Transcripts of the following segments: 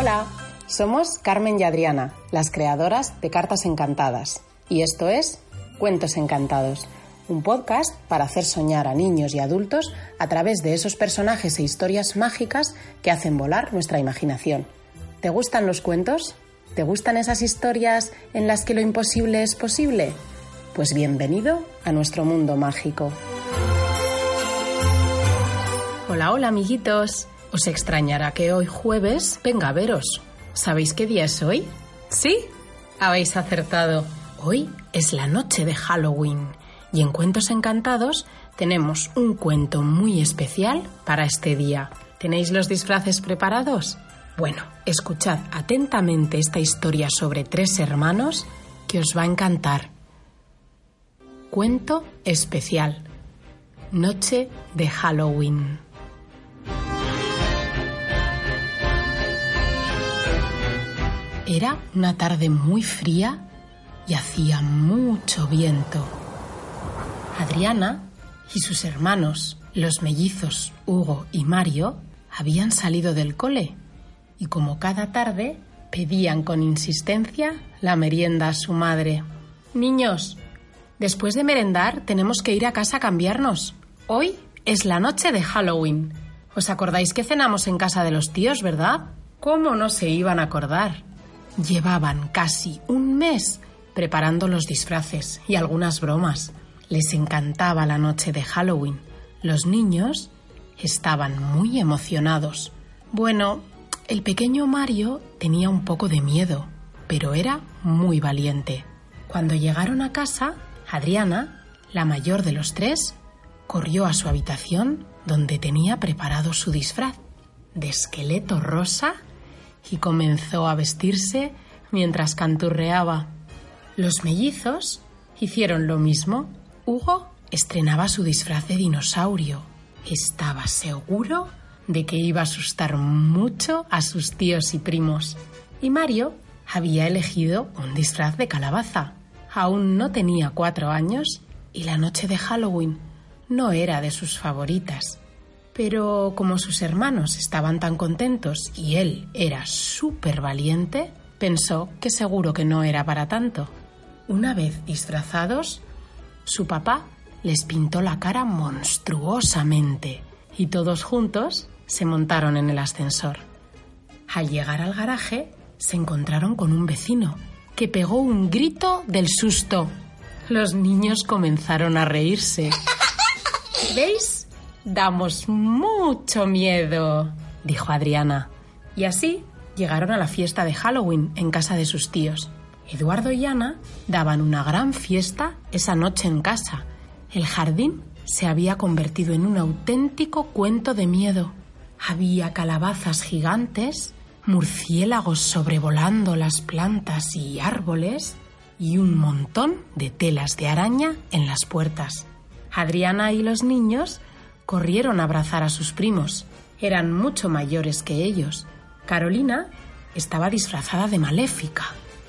Hola. Somos Carmen y Adriana, las creadoras de Cartas Encantadas. Y esto es Cuentos Encantados, un podcast para hacer soñar a niños y adultos a través de esos personajes e historias mágicas que hacen volar nuestra imaginación. ¿Te gustan los cuentos? ¿Te gustan esas historias en las que lo imposible es posible? Pues bienvenido a nuestro mundo mágico. Hola, hola amiguitos. Os extrañará que hoy jueves venga a veros. ¿Sabéis qué día es hoy? ¿Sí? Habéis acertado. Hoy es la noche de Halloween y en Cuentos Encantados tenemos un cuento muy especial para este día. ¿Tenéis los disfraces preparados? Bueno, escuchad atentamente esta historia sobre tres hermanos que os va a encantar. Cuento especial. Noche de Halloween. Era una tarde muy fría y hacía mucho viento. Adriana y sus hermanos, los mellizos Hugo y Mario, habían salido del cole y como cada tarde pedían con insistencia la merienda a su madre. Niños, después de merendar tenemos que ir a casa a cambiarnos. Hoy es la noche de Halloween. ¿Os acordáis que cenamos en casa de los tíos, verdad? ¿Cómo no se iban a acordar? Llevaban casi un mes preparando los disfraces y algunas bromas. Les encantaba la noche de Halloween. Los niños estaban muy emocionados. Bueno, el pequeño Mario tenía un poco de miedo, pero era muy valiente. Cuando llegaron a casa, Adriana, la mayor de los tres, corrió a su habitación donde tenía preparado su disfraz de esqueleto rosa y comenzó a vestirse mientras canturreaba. Los mellizos hicieron lo mismo. Hugo estrenaba su disfraz de dinosaurio. Estaba seguro de que iba a asustar mucho a sus tíos y primos. Y Mario había elegido un disfraz de calabaza. Aún no tenía cuatro años y la noche de Halloween no era de sus favoritas. Pero como sus hermanos estaban tan contentos y él era súper valiente, pensó que seguro que no era para tanto. Una vez disfrazados, su papá les pintó la cara monstruosamente y todos juntos se montaron en el ascensor. Al llegar al garaje, se encontraron con un vecino que pegó un grito del susto. Los niños comenzaron a reírse. ¿Veis? Damos mucho miedo, dijo Adriana. Y así llegaron a la fiesta de Halloween en casa de sus tíos. Eduardo y Ana daban una gran fiesta esa noche en casa. El jardín se había convertido en un auténtico cuento de miedo. Había calabazas gigantes, murciélagos sobrevolando las plantas y árboles y un montón de telas de araña en las puertas. Adriana y los niños corrieron a abrazar a sus primos. Eran mucho mayores que ellos. Carolina estaba disfrazada de maléfica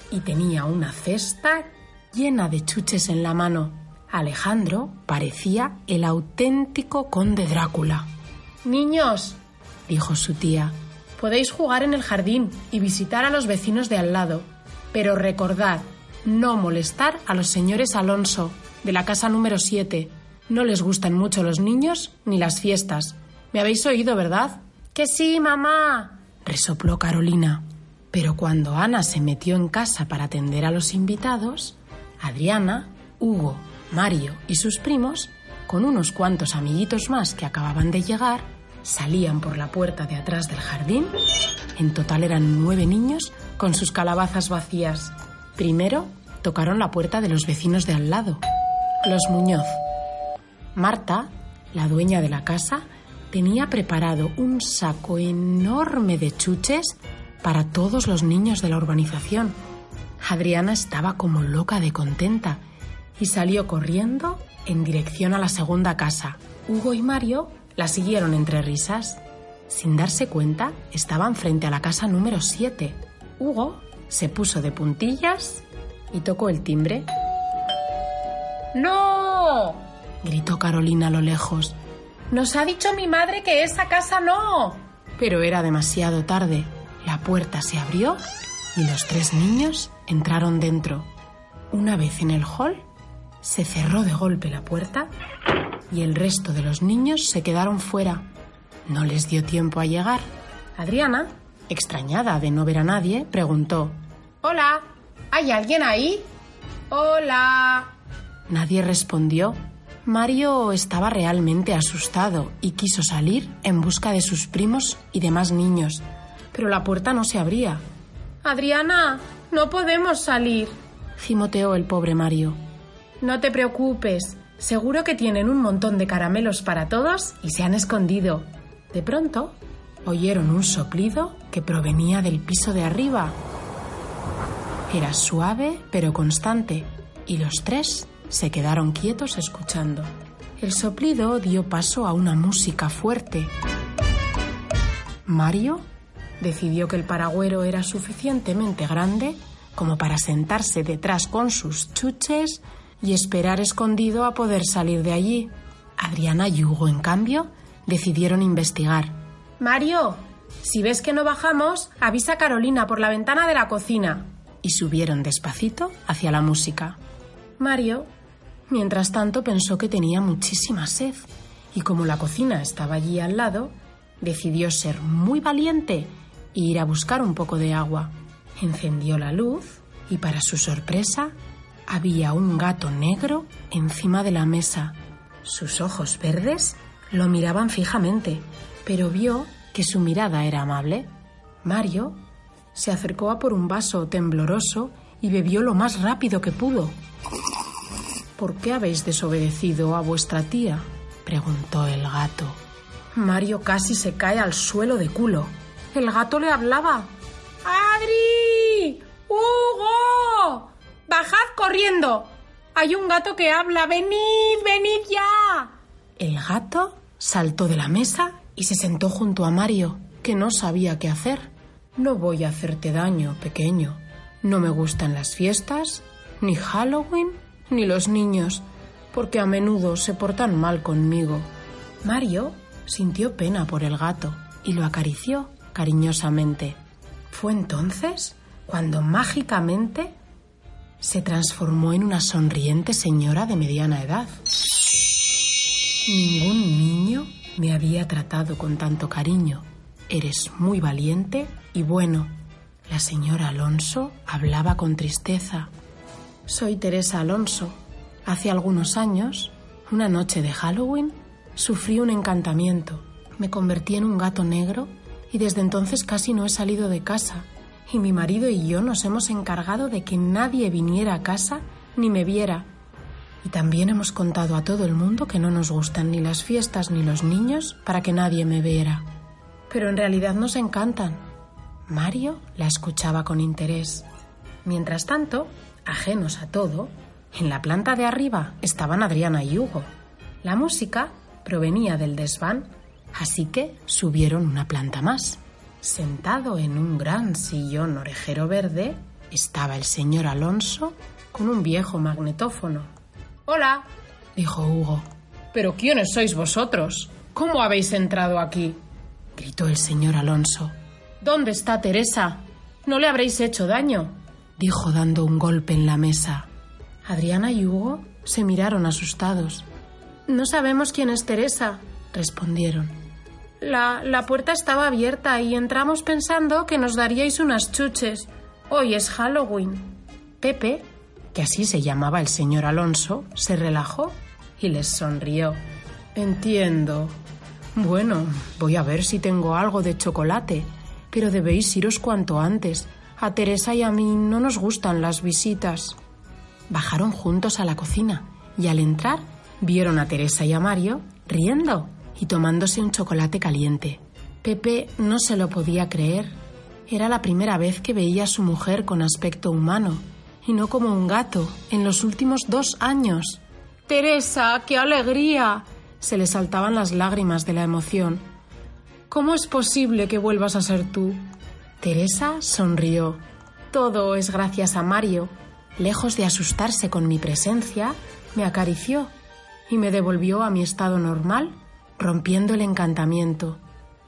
y tenía una cesta llena de chuches en la mano. Alejandro parecía el auténtico conde Drácula. Niños, dijo su tía, podéis jugar en el jardín y visitar a los vecinos de al lado, pero recordad no molestar a los señores Alonso, de la casa número 7, no les gustan mucho los niños ni las fiestas. ¿Me habéis oído, verdad? Que sí, mamá, resopló Carolina. Pero cuando Ana se metió en casa para atender a los invitados, Adriana, Hugo, Mario y sus primos, con unos cuantos amiguitos más que acababan de llegar, salían por la puerta de atrás del jardín. En total eran nueve niños con sus calabazas vacías. Primero tocaron la puerta de los vecinos de al lado, los Muñoz, Marta, la dueña de la casa, tenía preparado un saco enorme de chuches para todos los niños de la urbanización. Adriana estaba como loca de contenta y salió corriendo en dirección a la segunda casa. Hugo y Mario la siguieron entre risas. Sin darse cuenta, estaban frente a la casa número 7. Hugo se puso de puntillas y tocó el timbre. ¡No! Gritó Carolina a lo lejos. Nos ha dicho mi madre que esa casa no. Pero era demasiado tarde. La puerta se abrió y los tres niños entraron dentro. Una vez en el hall, se cerró de golpe la puerta y el resto de los niños se quedaron fuera. No les dio tiempo a llegar. Adriana, extrañada de no ver a nadie, preguntó, Hola, ¿hay alguien ahí? Hola. Nadie respondió. Mario estaba realmente asustado y quiso salir en busca de sus primos y demás niños, pero la puerta no se abría. Adriana, no podemos salir, gimoteó el pobre Mario. No te preocupes, seguro que tienen un montón de caramelos para todos y se han escondido. De pronto, oyeron un soplido que provenía del piso de arriba. Era suave pero constante y los tres se quedaron quietos escuchando. El soplido dio paso a una música fuerte. Mario decidió que el paragüero era suficientemente grande como para sentarse detrás con sus chuches y esperar escondido a poder salir de allí. Adriana y Hugo, en cambio, decidieron investigar. Mario, si ves que no bajamos, avisa a Carolina por la ventana de la cocina. Y subieron despacito hacia la música. Mario, mientras tanto, pensó que tenía muchísima sed y como la cocina estaba allí al lado, decidió ser muy valiente e ir a buscar un poco de agua. Encendió la luz y para su sorpresa había un gato negro encima de la mesa. Sus ojos verdes lo miraban fijamente, pero vio que su mirada era amable. Mario se acercó a por un vaso tembloroso y bebió lo más rápido que pudo. ¿Por qué habéis desobedecido a vuestra tía? preguntó el gato. Mario casi se cae al suelo de culo. El gato le hablaba. ¡Adri! ¡Hugo! ¡Bajad corriendo! Hay un gato que habla. ¡Venid, venid ya! El gato saltó de la mesa y se sentó junto a Mario, que no sabía qué hacer. No voy a hacerte daño, pequeño. No me gustan las fiestas, ni Halloween, ni los niños, porque a menudo se portan mal conmigo. Mario sintió pena por el gato y lo acarició cariñosamente. Fue entonces cuando mágicamente se transformó en una sonriente señora de mediana edad. Ningún niño me había tratado con tanto cariño. Eres muy valiente y bueno. La señora Alonso hablaba con tristeza. Soy Teresa Alonso. Hace algunos años, una noche de Halloween, sufrí un encantamiento. Me convertí en un gato negro y desde entonces casi no he salido de casa y mi marido y yo nos hemos encargado de que nadie viniera a casa ni me viera. Y también hemos contado a todo el mundo que no nos gustan ni las fiestas ni los niños para que nadie me viera. Pero en realidad nos encantan. Mario la escuchaba con interés. Mientras tanto, ajenos a todo, en la planta de arriba estaban Adriana y Hugo. La música provenía del desván, así que subieron una planta más. Sentado en un gran sillón orejero verde estaba el señor Alonso con un viejo magnetófono. Hola, dijo Hugo. ¿Pero quiénes sois vosotros? ¿Cómo habéis entrado aquí? gritó el señor Alonso. ¿Dónde está Teresa? No le habréis hecho daño, dijo dando un golpe en la mesa. Adriana y Hugo se miraron asustados. No sabemos quién es Teresa, respondieron. La, la puerta estaba abierta y entramos pensando que nos daríais unas chuches. Hoy es Halloween. Pepe, que así se llamaba el señor Alonso, se relajó y les sonrió. Entiendo. Bueno, voy a ver si tengo algo de chocolate, pero debéis iros cuanto antes. A Teresa y a mí no nos gustan las visitas. Bajaron juntos a la cocina y al entrar Vieron a Teresa y a Mario riendo y tomándose un chocolate caliente. Pepe no se lo podía creer. Era la primera vez que veía a su mujer con aspecto humano y no como un gato en los últimos dos años. Teresa, qué alegría. Se le saltaban las lágrimas de la emoción. ¿Cómo es posible que vuelvas a ser tú? Teresa sonrió. Todo es gracias a Mario. Lejos de asustarse con mi presencia, me acarició y me devolvió a mi estado normal, rompiendo el encantamiento.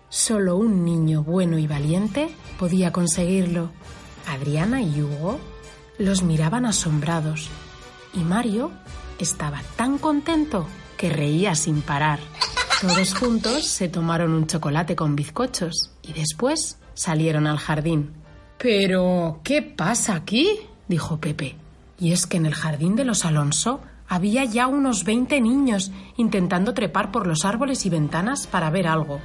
Solo un niño bueno y valiente podía conseguirlo. Adriana y Hugo los miraban asombrados y Mario estaba tan contento que reía sin parar. Todos juntos se tomaron un chocolate con bizcochos y después salieron al jardín. Pero, ¿qué pasa aquí? dijo Pepe. Y es que en el jardín de los Alonso había ya unos veinte niños intentando trepar por los árboles y ventanas para ver algo.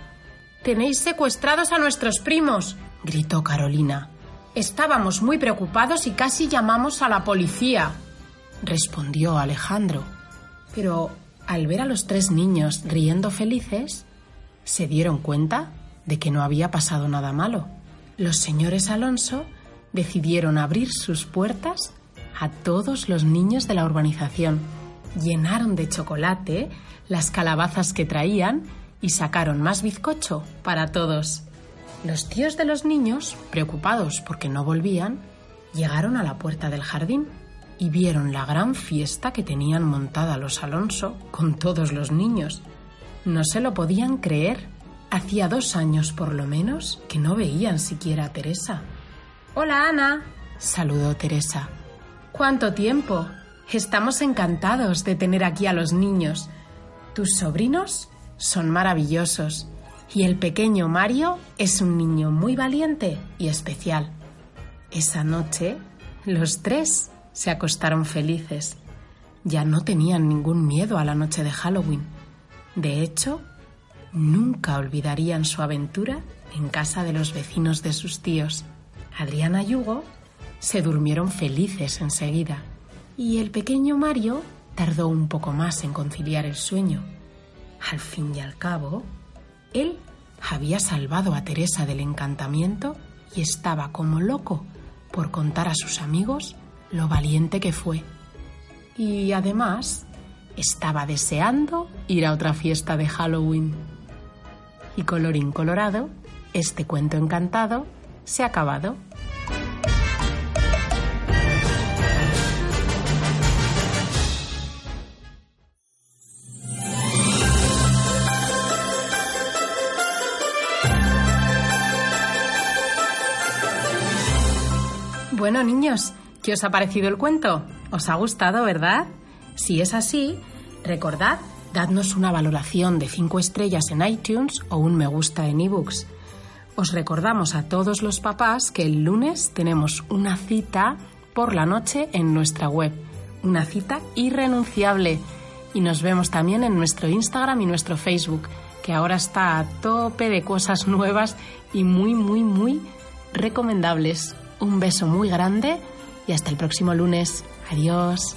Tenéis secuestrados a nuestros primos, gritó Carolina. Estábamos muy preocupados y casi llamamos a la policía, respondió Alejandro. Pero al ver a los tres niños riendo felices, se dieron cuenta de que no había pasado nada malo. Los señores Alonso decidieron abrir sus puertas a todos los niños de la urbanización. Llenaron de chocolate las calabazas que traían y sacaron más bizcocho para todos. Los tíos de los niños, preocupados porque no volvían, llegaron a la puerta del jardín y vieron la gran fiesta que tenían montada los Alonso con todos los niños. No se lo podían creer. Hacía dos años por lo menos que no veían siquiera a Teresa. Hola Ana, saludó Teresa. ¿Cuánto tiempo? Estamos encantados de tener aquí a los niños. Tus sobrinos son maravillosos y el pequeño Mario es un niño muy valiente y especial. Esa noche, los tres se acostaron felices. Ya no tenían ningún miedo a la noche de Halloween. De hecho, nunca olvidarían su aventura en casa de los vecinos de sus tíos. Adriana y Hugo se durmieron felices enseguida y el pequeño Mario tardó un poco más en conciliar el sueño. Al fin y al cabo, él había salvado a Teresa del encantamiento y estaba como loco por contar a sus amigos lo valiente que fue. Y además estaba deseando ir a otra fiesta de Halloween. Y colorín colorado, este cuento encantado se ha acabado. Bueno, niños, ¿Qué os ha parecido el cuento? ¿Os ha gustado, verdad? Si es así, recordad, dadnos una valoración de 5 estrellas en iTunes o un me gusta en ebooks. Os recordamos a todos los papás que el lunes tenemos una cita por la noche en nuestra web, una cita irrenunciable. Y nos vemos también en nuestro Instagram y nuestro Facebook, que ahora está a tope de cosas nuevas y muy, muy, muy recomendables. Un beso muy grande y hasta el próximo lunes. Adiós.